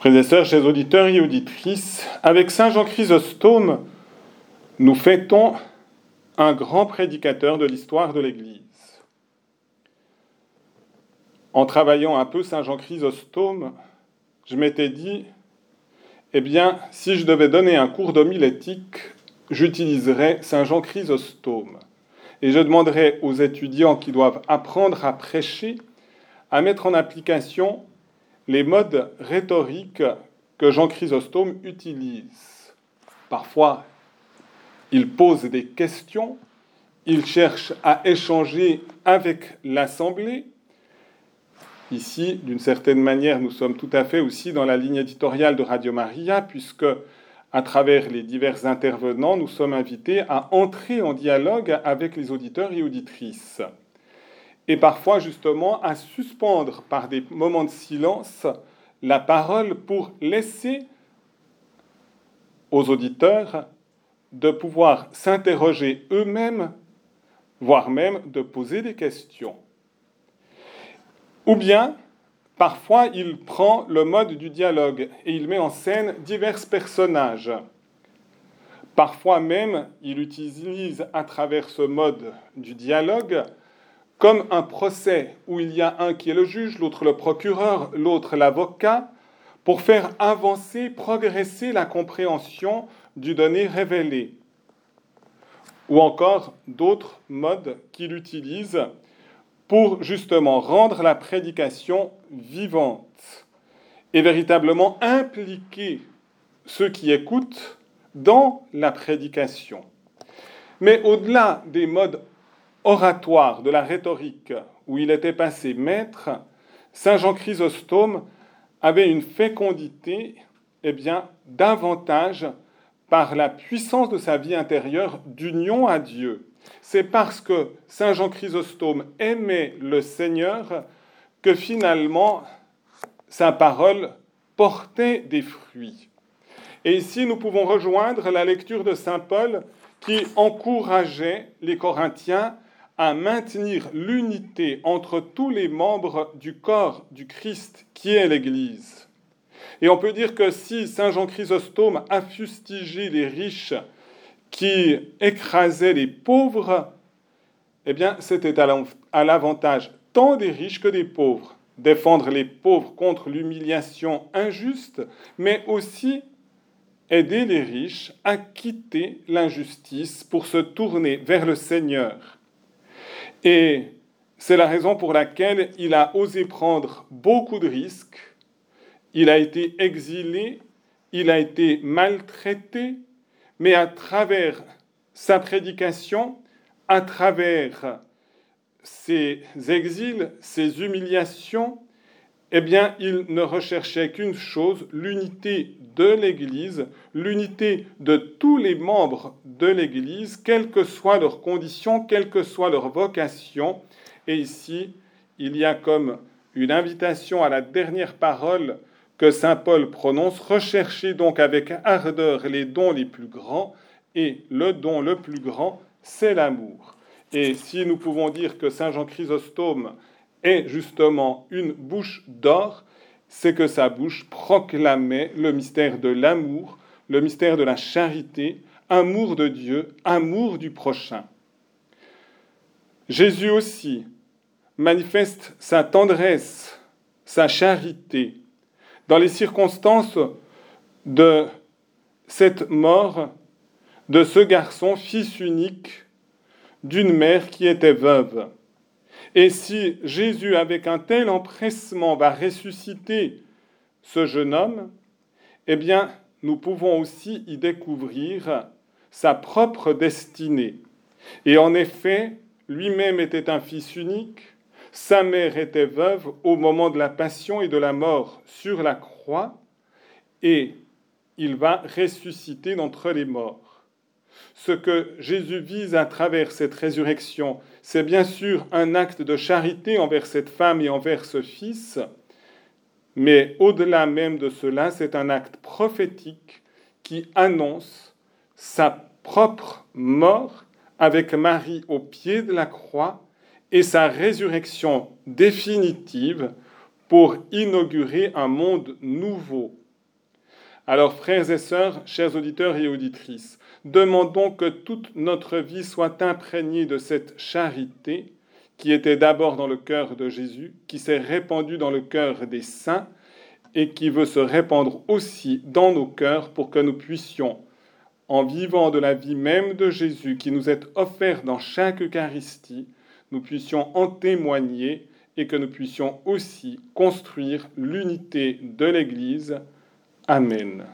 Frères et sœurs, chers auditeurs et auditrices, avec Saint Jean Chrysostome, nous fêtons un grand prédicateur de l'histoire de l'Église. En travaillant un peu Saint Jean Chrysostome, je m'étais dit, eh bien, si je devais donner un cours d'homilétique, j'utiliserais Saint Jean Chrysostome. Et je demanderais aux étudiants qui doivent apprendre à prêcher à mettre en application les modes rhétoriques que Jean Chrysostome utilise. Parfois, il pose des questions, il cherche à échanger avec l'Assemblée. Ici, d'une certaine manière, nous sommes tout à fait aussi dans la ligne éditoriale de Radio Maria, puisque à travers les divers intervenants, nous sommes invités à entrer en dialogue avec les auditeurs et auditrices et parfois justement à suspendre par des moments de silence la parole pour laisser aux auditeurs de pouvoir s'interroger eux-mêmes, voire même de poser des questions. Ou bien, parfois, il prend le mode du dialogue et il met en scène divers personnages. Parfois même, il utilise à travers ce mode du dialogue comme un procès où il y a un qui est le juge, l'autre le procureur, l'autre l'avocat, pour faire avancer, progresser la compréhension du donné révélé. Ou encore d'autres modes qu'il utilise pour justement rendre la prédication vivante et véritablement impliquer ceux qui écoutent dans la prédication. Mais au-delà des modes oratoire de la rhétorique où il était passé maître, Saint Jean Chrysostome avait une fécondité eh bien, davantage par la puissance de sa vie intérieure d'union à Dieu. C'est parce que Saint Jean Chrysostome aimait le Seigneur que finalement sa parole portait des fruits. Et ici, nous pouvons rejoindre la lecture de Saint Paul qui encourageait les Corinthiens à maintenir l'unité entre tous les membres du corps du Christ qui est l'Église. Et on peut dire que si Saint Jean Chrysostome a fustigé les riches qui écrasaient les pauvres, eh bien c'était à l'avantage tant des riches que des pauvres. Défendre les pauvres contre l'humiliation injuste, mais aussi aider les riches à quitter l'injustice pour se tourner vers le Seigneur. Et c'est la raison pour laquelle il a osé prendre beaucoup de risques. Il a été exilé, il a été maltraité, mais à travers sa prédication, à travers ses exils, ses humiliations, eh bien, il ne recherchait qu'une chose, l'unité de l'Église, l'unité de tous les membres de l'Église, quelles que soient leurs conditions, quelle que soit leur vocation. Et ici, il y a comme une invitation à la dernière parole que Saint Paul prononce, recherchez donc avec ardeur les dons les plus grands, et le don le plus grand, c'est l'amour. Et si nous pouvons dire que Saint Jean Chrysostome est justement une bouche d'or, c'est que sa bouche proclamait le mystère de l'amour, le mystère de la charité, amour de Dieu, amour du prochain. Jésus aussi manifeste sa tendresse, sa charité dans les circonstances de cette mort de ce garçon, fils unique d'une mère qui était veuve. Et si Jésus, avec un tel empressement, va ressusciter ce jeune homme, eh bien, nous pouvons aussi y découvrir sa propre destinée. Et en effet, lui-même était un fils unique, sa mère était veuve au moment de la passion et de la mort sur la croix, et il va ressusciter d'entre les morts. Ce que Jésus vise à travers cette résurrection, c'est bien sûr un acte de charité envers cette femme et envers ce fils, mais au-delà même de cela, c'est un acte prophétique qui annonce sa propre mort avec Marie au pied de la croix et sa résurrection définitive pour inaugurer un monde nouveau Alors, frères et sœurs, chers auditeurs et auditrices, demandons que toute notre vie soit imprégnée de cette charité qui était d'abord dans le cœur de Jésus, qui s'est répandue dans le cœur des saints et qui veut se répandre aussi dans nos cœurs pour que nous puissions, en vivant de la vie même de Jésus qui nous est offert dans chaque Eucharistie, nous puissions en témoigner et que nous puissions aussi construire l'unité de l'Église. Amen.